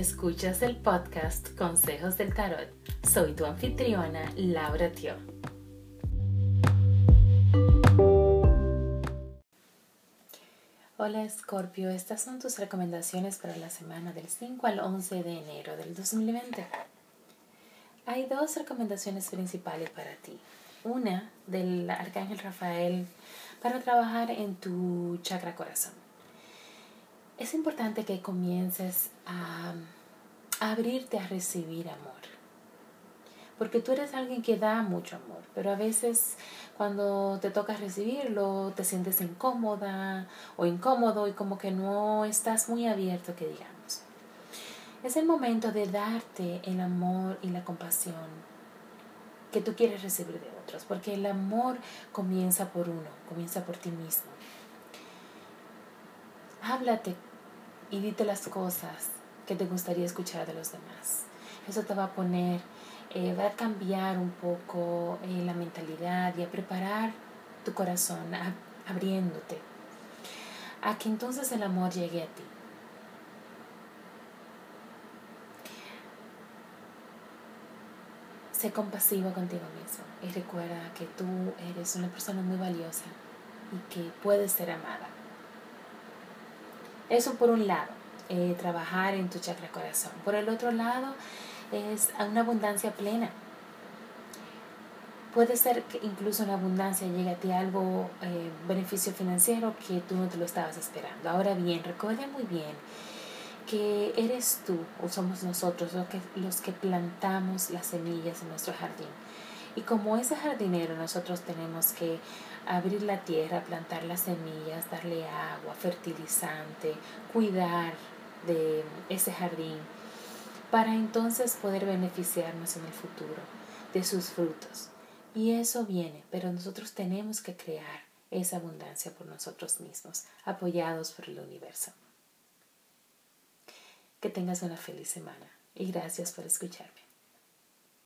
Escuchas el podcast Consejos del Tarot. Soy tu anfitriona, Laura Tio. Hola Scorpio, estas son tus recomendaciones para la semana del 5 al 11 de enero del 2020. Hay dos recomendaciones principales para ti. Una del Arcángel Rafael para trabajar en tu chakra corazón es importante que comiences a, abrirte a recibir amor. Porque tú eres alguien que da mucho amor, pero a veces cuando te toca recibirlo te sientes incómoda o incómodo y como que no estás muy abierto, que digamos. Es el momento de darte el amor y la compasión que tú quieres recibir de otros, porque el amor comienza por uno, comienza por ti mismo. Háblate y dite las cosas que te gustaría escuchar de los demás. Eso te va a poner, eh, va a cambiar un poco eh, la mentalidad y a preparar tu corazón, abriéndote, a que entonces el amor llegue a ti. Sé compasivo contigo mismo y recuerda que tú eres una persona muy valiosa y que puedes ser amada. Eso por un lado, eh, trabajar en tu chakra corazón. Por el otro lado, es una abundancia plena. Puede ser que incluso una abundancia llegue a ti algo, eh, beneficio financiero que tú no te lo estabas esperando. Ahora bien, recuerda muy bien que eres tú o somos nosotros los que, los que plantamos las semillas en nuestro jardín. Y como ese jardinero nosotros tenemos que abrir la tierra, plantar las semillas, darle agua, fertilizante, cuidar de ese jardín, para entonces poder beneficiarnos en el futuro de sus frutos. Y eso viene, pero nosotros tenemos que crear esa abundancia por nosotros mismos, apoyados por el universo. Que tengas una feliz semana y gracias por escucharme.